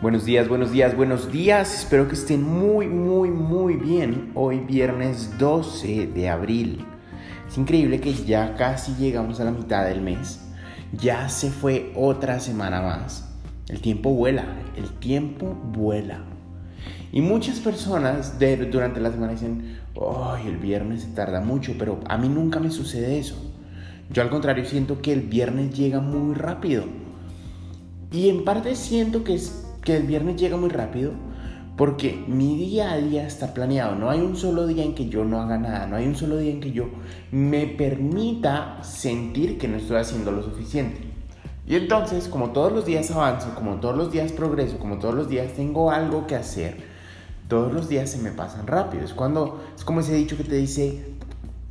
Buenos días, buenos días, buenos días. Espero que estén muy, muy, muy bien. Hoy viernes 12 de abril. Es increíble que ya casi llegamos a la mitad del mes. Ya se fue otra semana más. El tiempo vuela, el tiempo vuela. Y muchas personas durante la semana dicen, ¡ay, el viernes se tarda mucho! Pero a mí nunca me sucede eso. Yo al contrario siento que el viernes llega muy rápido. Y en parte siento que es que el viernes llega muy rápido porque mi día a día está planeado. No hay un solo día en que yo no haga nada. No hay un solo día en que yo me permita sentir que no estoy haciendo lo suficiente. Y entonces, como todos los días avanzo, como todos los días progreso, como todos los días tengo algo que hacer, todos los días se me pasan rápido. Es cuando, es como ese dicho que te dice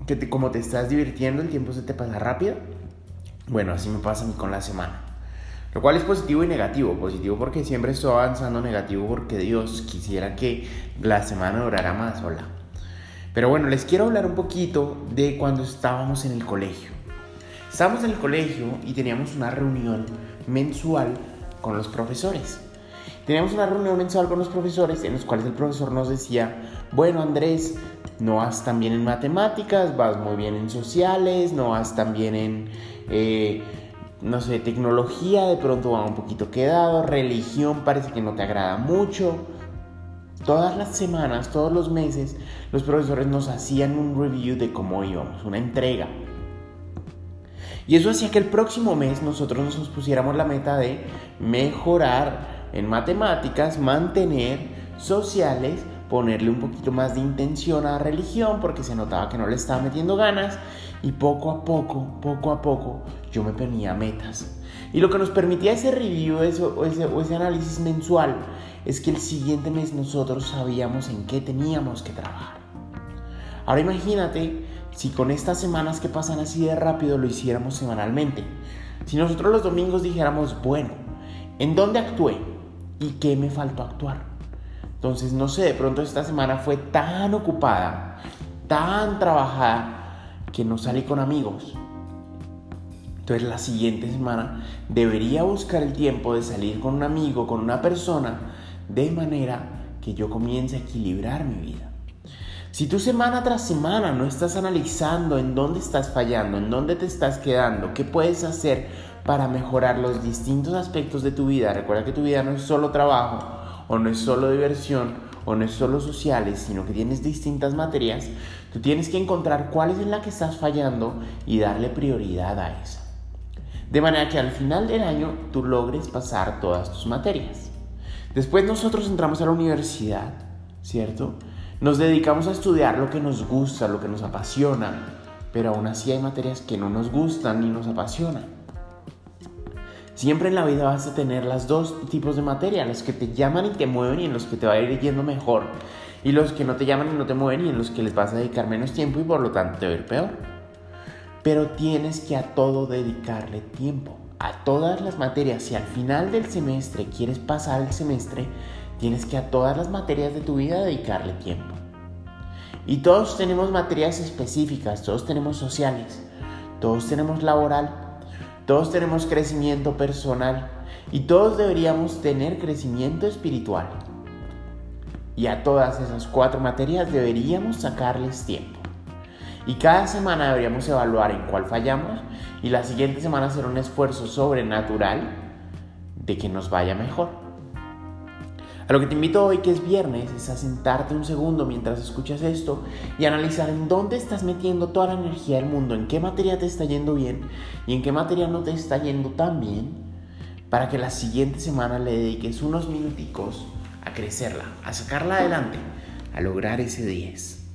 que como te estás divirtiendo, el tiempo se te pasa rápido. Bueno, así me pasa a mí con la semana. Lo cual es positivo y negativo. Positivo porque siempre estoy avanzando, negativo porque Dios quisiera que la semana durara más, hola. Pero bueno, les quiero hablar un poquito de cuando estábamos en el colegio. Estábamos en el colegio y teníamos una reunión mensual con los profesores. Teníamos una reunión mensual con los profesores en los cuales el profesor nos decía, bueno Andrés, no vas tan bien en matemáticas, vas muy bien en sociales, no vas tan bien en... Eh, no sé, tecnología de pronto va un poquito quedado, religión parece que no te agrada mucho. Todas las semanas, todos los meses, los profesores nos hacían un review de cómo íbamos, una entrega. Y eso hacía que el próximo mes nosotros nos pusiéramos la meta de mejorar en matemáticas, mantener sociales, ponerle un poquito más de intención a la religión porque se notaba que no le estaba metiendo ganas y poco a poco, poco a poco, yo me ponía metas. Y lo que nos permitía ese review o ese, análisis mensual es que el siguiente mes nosotros sabíamos en qué teníamos que trabajar. Ahora imagínate si con estas semanas que pasan así de rápido lo hiciéramos semanalmente. Si nosotros los domingos dijéramos, bueno, ¿en dónde actué? ¿Y qué me faltó actuar? Entonces, no sé, de pronto esta semana fue tan ocupada, tan trabajada, que no salí con amigos. Entonces la siguiente semana debería buscar el tiempo de salir con un amigo, con una persona, de manera que yo comience a equilibrar mi vida. Si tú semana tras semana no estás analizando en dónde estás fallando, en dónde te estás quedando, qué puedes hacer para mejorar los distintos aspectos de tu vida, recuerda que tu vida no es solo trabajo o no es solo diversión o no es solo sociales, sino que tienes distintas materias, tú tienes que encontrar cuál es en la que estás fallando y darle prioridad a esa. De manera que al final del año tú logres pasar todas tus materias. Después nosotros entramos a la universidad, ¿cierto? Nos dedicamos a estudiar lo que nos gusta, lo que nos apasiona, pero aún así hay materias que no nos gustan ni nos apasionan. Siempre en la vida vas a tener las dos tipos de materia, los que te llaman y te mueven y en los que te va a ir yendo mejor, y los que no te llaman y no te mueven y en los que les vas a dedicar menos tiempo y por lo tanto te va a ir peor. Pero tienes que a todo dedicarle tiempo, a todas las materias. Si al final del semestre quieres pasar el semestre, tienes que a todas las materias de tu vida dedicarle tiempo. Y todos tenemos materias específicas, todos tenemos sociales, todos tenemos laboral, todos tenemos crecimiento personal y todos deberíamos tener crecimiento espiritual. Y a todas esas cuatro materias deberíamos sacarles tiempo. Y cada semana deberíamos evaluar en cuál fallamos y la siguiente semana hacer un esfuerzo sobrenatural de que nos vaya mejor. A lo que te invito hoy, que es viernes, es a sentarte un segundo mientras escuchas esto y analizar en dónde estás metiendo toda la energía del mundo, en qué materia te está yendo bien y en qué materia no te está yendo tan bien, para que la siguiente semana le dediques unos minuticos a crecerla, a sacarla adelante, a lograr ese 10.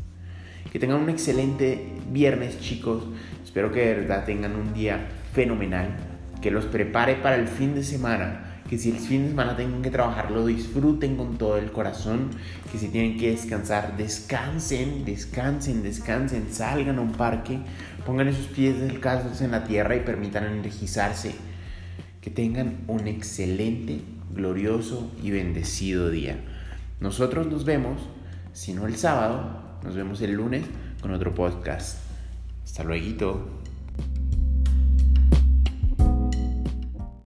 Que tengan un excelente viernes, chicos. Espero que de verdad tengan un día fenomenal, que los prepare para el fin de semana que si el fin de semana tienen que trabajar, lo disfruten con todo el corazón, que si tienen que descansar, descansen, descansen, descansen, salgan a un parque, pongan esos pies descalzos en la tierra y permitan energizarse. Que tengan un excelente, glorioso y bendecido día. Nosotros nos vemos, si no el sábado, nos vemos el lunes con otro podcast. Hasta luego.